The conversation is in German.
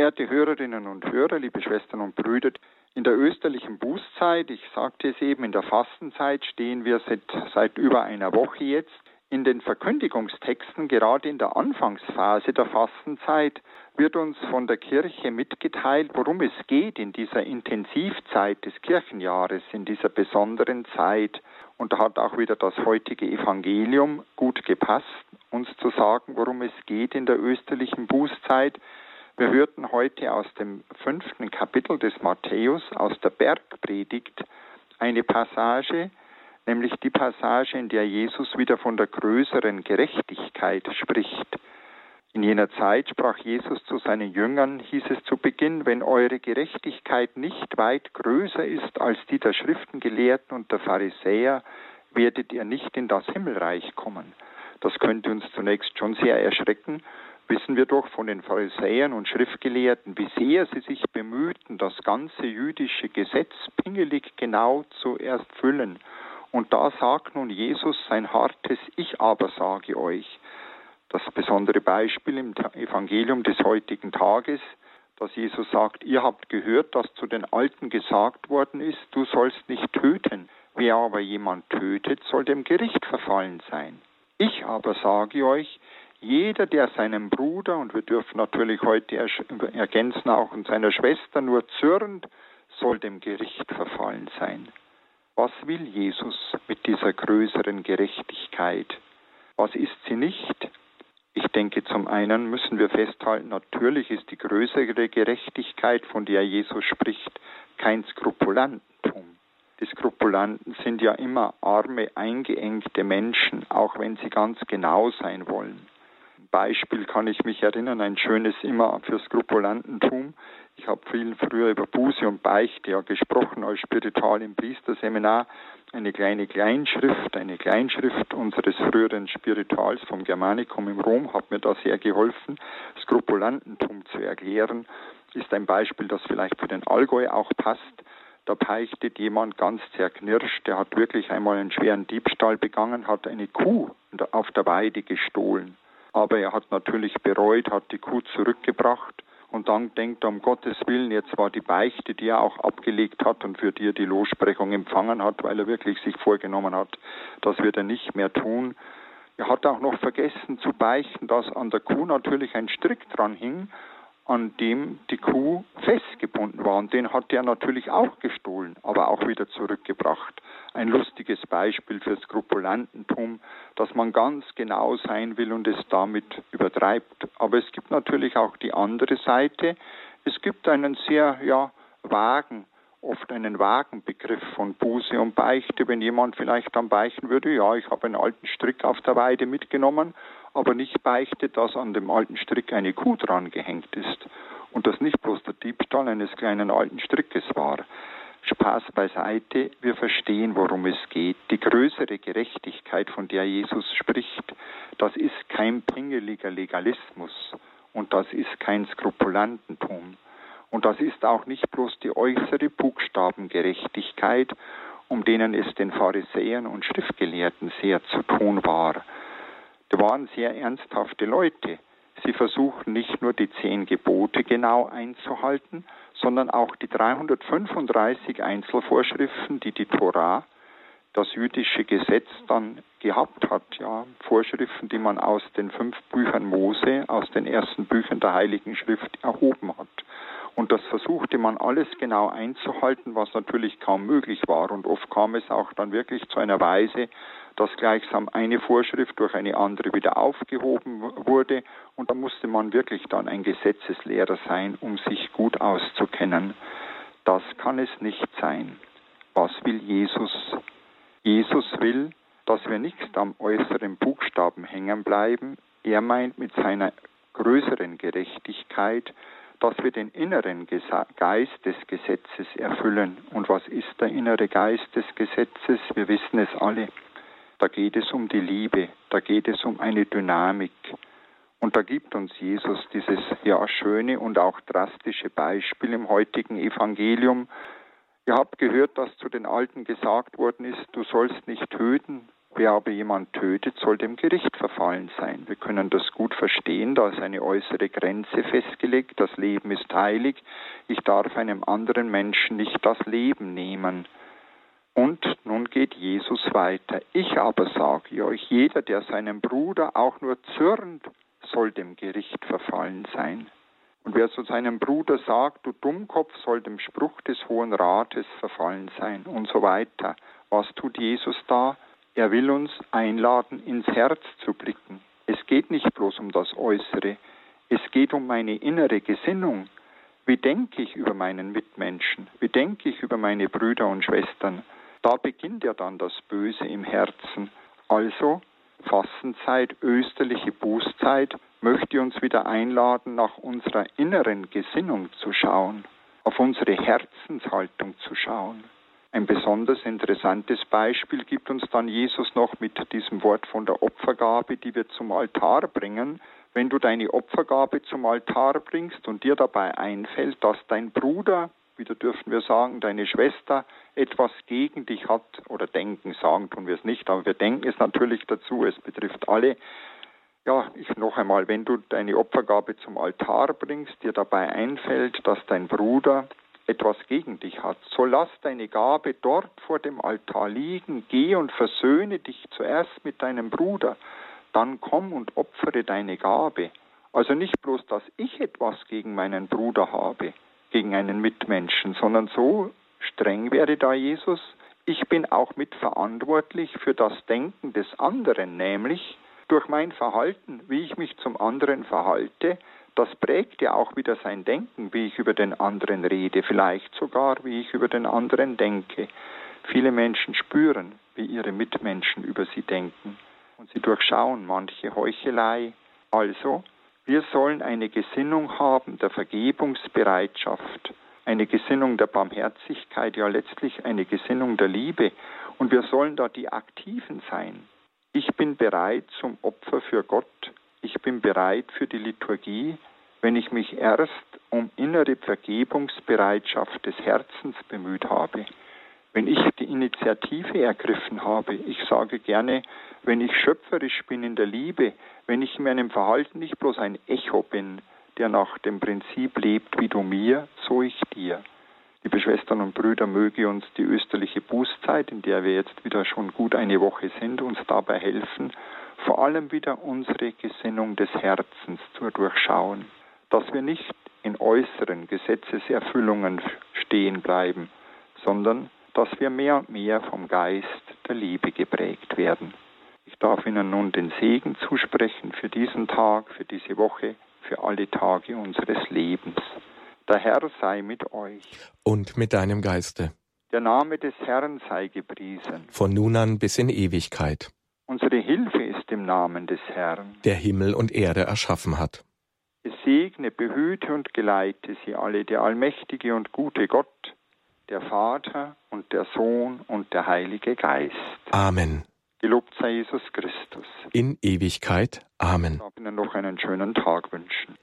Verehrte Hörerinnen und Hörer, liebe Schwestern und Brüder, in der österlichen Bußzeit, ich sagte es eben, in der Fastenzeit stehen wir seit, seit über einer Woche jetzt. In den Verkündigungstexten, gerade in der Anfangsphase der Fastenzeit, wird uns von der Kirche mitgeteilt, worum es geht in dieser Intensivzeit des Kirchenjahres, in dieser besonderen Zeit. Und da hat auch wieder das heutige Evangelium gut gepasst, uns zu sagen, worum es geht in der österlichen Bußzeit. Wir hörten heute aus dem fünften Kapitel des Matthäus, aus der Bergpredigt, eine Passage, nämlich die Passage, in der Jesus wieder von der größeren Gerechtigkeit spricht. In jener Zeit sprach Jesus zu seinen Jüngern, hieß es zu Beginn, wenn eure Gerechtigkeit nicht weit größer ist als die der Schriftengelehrten und der Pharisäer, werdet ihr nicht in das Himmelreich kommen. Das könnte uns zunächst schon sehr erschrecken, wissen wir doch von den Pharisäern und Schriftgelehrten, wie sehr sie sich bemühten, das ganze jüdische Gesetz pingelig genau zu erfüllen. Und da sagt nun Jesus sein hartes Ich aber sage euch. Das besondere Beispiel im Evangelium des heutigen Tages, dass Jesus sagt, ihr habt gehört, dass zu den Alten gesagt worden ist, du sollst nicht töten. Wer aber jemand tötet, soll dem Gericht verfallen sein. Ich aber sage euch, jeder, der seinem Bruder, und wir dürfen natürlich heute ergänzen auch und seiner Schwester nur zürnt, soll dem Gericht verfallen sein. Was will Jesus mit dieser größeren Gerechtigkeit? Was ist sie nicht? Ich denke, zum einen müssen wir festhalten, natürlich ist die größere Gerechtigkeit, von der Jesus spricht, kein Skrupulantentum. Die Skrupulanten sind ja immer arme, eingeengte Menschen, auch wenn sie ganz genau sein wollen. Beispiel kann ich mich erinnern, ein schönes immer für Skrupulantentum. Ich habe viel früher über Buße und Beichte ja gesprochen als Spiritual im Priesterseminar. Eine kleine Kleinschrift, eine Kleinschrift unseres früheren Spirituals vom Germanicum im Rom hat mir da sehr geholfen, Skrupulantentum zu erklären. Ist ein Beispiel, das vielleicht für den Allgäu auch passt. Da beichtet jemand ganz zerknirscht, der hat wirklich einmal einen schweren Diebstahl begangen, hat eine Kuh auf der Weide gestohlen. Aber er hat natürlich bereut, hat die Kuh zurückgebracht und dann denkt er, um Gottes Willen, jetzt war die Beichte, die er auch abgelegt hat und für die er die Lossprechung empfangen hat, weil er wirklich sich vorgenommen hat, das wird er nicht mehr tun. Er hat auch noch vergessen zu beichten, dass an der Kuh natürlich ein Strick dran hing an dem die Kuh festgebunden war. Und den hat er natürlich auch gestohlen, aber auch wieder zurückgebracht. Ein lustiges Beispiel für Skrupulantentum, dass man ganz genau sein will und es damit übertreibt. Aber es gibt natürlich auch die andere Seite. Es gibt einen sehr ja, vagen oft einen vagen Begriff von Buße und Beichte. Wenn jemand vielleicht dann beichten würde, ja, ich habe einen alten Strick auf der Weide mitgenommen, aber nicht beichtet, dass an dem alten Strick eine Kuh dran gehängt ist und das nicht bloß der Diebstahl eines kleinen alten Strickes war. Spaß beiseite, wir verstehen, worum es geht. Die größere Gerechtigkeit, von der Jesus spricht, das ist kein pingeliger Legalismus und das ist kein Skrupulantentum. Und das ist auch nicht bloß die äußere Buchstabengerechtigkeit, um denen es den Pharisäern und Schriftgelehrten sehr zu tun war. Die waren sehr ernsthafte Leute. Sie versuchten nicht nur die zehn Gebote genau einzuhalten, sondern auch die 335 Einzelvorschriften, die die Torah, das jüdische Gesetz dann gehabt hat, ja, Vorschriften, die man aus den fünf Büchern Mose, aus den ersten Büchern der Heiligen Schrift erhoben hat. Und das versuchte man alles genau einzuhalten, was natürlich kaum möglich war. Und oft kam es auch dann wirklich zu einer Weise, dass gleichsam eine Vorschrift durch eine andere wieder aufgehoben wurde. Und da musste man wirklich dann ein Gesetzeslehrer sein, um sich gut auszukennen. Das kann es nicht sein. Was will Jesus? Jesus will, dass wir nicht am äußeren Buchstaben hängen bleiben. Er meint mit seiner größeren Gerechtigkeit, dass wir den inneren Geist des Gesetzes erfüllen. Und was ist der innere Geist des Gesetzes? Wir wissen es alle. Da geht es um die Liebe, da geht es um eine Dynamik. Und da gibt uns Jesus dieses ja schöne und auch drastische Beispiel im heutigen Evangelium. Ihr habt gehört, dass zu den Alten gesagt worden ist, du sollst nicht töten. Wer aber jemand tötet, soll dem Gericht verfallen sein. Wir können das gut verstehen, da ist eine äußere Grenze festgelegt. Das Leben ist heilig. Ich darf einem anderen Menschen nicht das Leben nehmen. Und nun geht Jesus weiter. Ich aber sage euch, jeder, der seinem Bruder auch nur zürnt, soll dem Gericht verfallen sein. Und wer zu seinem Bruder sagt, du Dummkopf, soll dem Spruch des Hohen Rates verfallen sein und so weiter. Was tut Jesus da? Er will uns einladen, ins Herz zu blicken. Es geht nicht bloß um das Äußere, es geht um meine innere Gesinnung. Wie denke ich über meinen Mitmenschen? Wie denke ich über meine Brüder und Schwestern? Da beginnt ja dann das Böse im Herzen. Also Fastenzeit, österliche Bußzeit, möchte uns wieder einladen, nach unserer inneren Gesinnung zu schauen, auf unsere Herzenshaltung zu schauen. Ein besonders interessantes Beispiel gibt uns dann Jesus noch mit diesem Wort von der Opfergabe, die wir zum Altar bringen. Wenn du deine Opfergabe zum Altar bringst und dir dabei einfällt, dass dein Bruder, wieder dürfen wir sagen, deine Schwester etwas gegen dich hat oder denken, sagen tun wir es nicht, aber wir denken es natürlich dazu, es betrifft alle. Ja, ich noch einmal, wenn du deine Opfergabe zum Altar bringst, dir dabei einfällt, dass dein Bruder etwas gegen dich hat, so lass deine Gabe dort vor dem Altar liegen, geh und versöhne dich zuerst mit deinem Bruder, dann komm und opfere deine Gabe. Also nicht bloß, dass ich etwas gegen meinen Bruder habe, gegen einen Mitmenschen, sondern so streng werde da Jesus, ich bin auch mitverantwortlich für das Denken des anderen, nämlich durch mein Verhalten, wie ich mich zum anderen verhalte, das prägt ja auch wieder sein Denken, wie ich über den anderen rede, vielleicht sogar, wie ich über den anderen denke. Viele Menschen spüren, wie ihre Mitmenschen über sie denken und sie durchschauen manche Heuchelei. Also, wir sollen eine Gesinnung haben der Vergebungsbereitschaft, eine Gesinnung der Barmherzigkeit, ja letztlich eine Gesinnung der Liebe. Und wir sollen da die Aktiven sein. Ich bin bereit zum Opfer für Gott ich bin bereit für die Liturgie, wenn ich mich erst um innere Vergebungsbereitschaft des Herzens bemüht habe, wenn ich die Initiative ergriffen habe. Ich sage gerne, wenn ich schöpferisch bin in der Liebe, wenn ich in meinem Verhalten nicht bloß ein Echo bin, der nach dem Prinzip lebt, wie du mir, so ich dir. Liebe Schwestern und Brüder, möge uns die österliche Bußzeit, in der wir jetzt wieder schon gut eine Woche sind, uns dabei helfen, vor allem wieder unsere Gesinnung des Herzens zu durchschauen, dass wir nicht in äußeren Gesetzeserfüllungen stehen bleiben, sondern dass wir mehr und mehr vom Geist der Liebe geprägt werden. Ich darf Ihnen nun den Segen zusprechen für diesen Tag, für diese Woche, für alle Tage unseres Lebens. Der Herr sei mit euch. Und mit deinem Geiste. Der Name des Herrn sei gepriesen. Von nun an bis in Ewigkeit. Unsere Hilfe im Namen des Herrn, der Himmel und Erde erschaffen hat. Segne, behüte und geleite sie alle, der allmächtige und gute Gott, der Vater und der Sohn und der Heilige Geist. Amen. Gelobt sei Jesus Christus. In Ewigkeit. Amen. Ich darf Ihnen noch einen schönen Tag wünschen.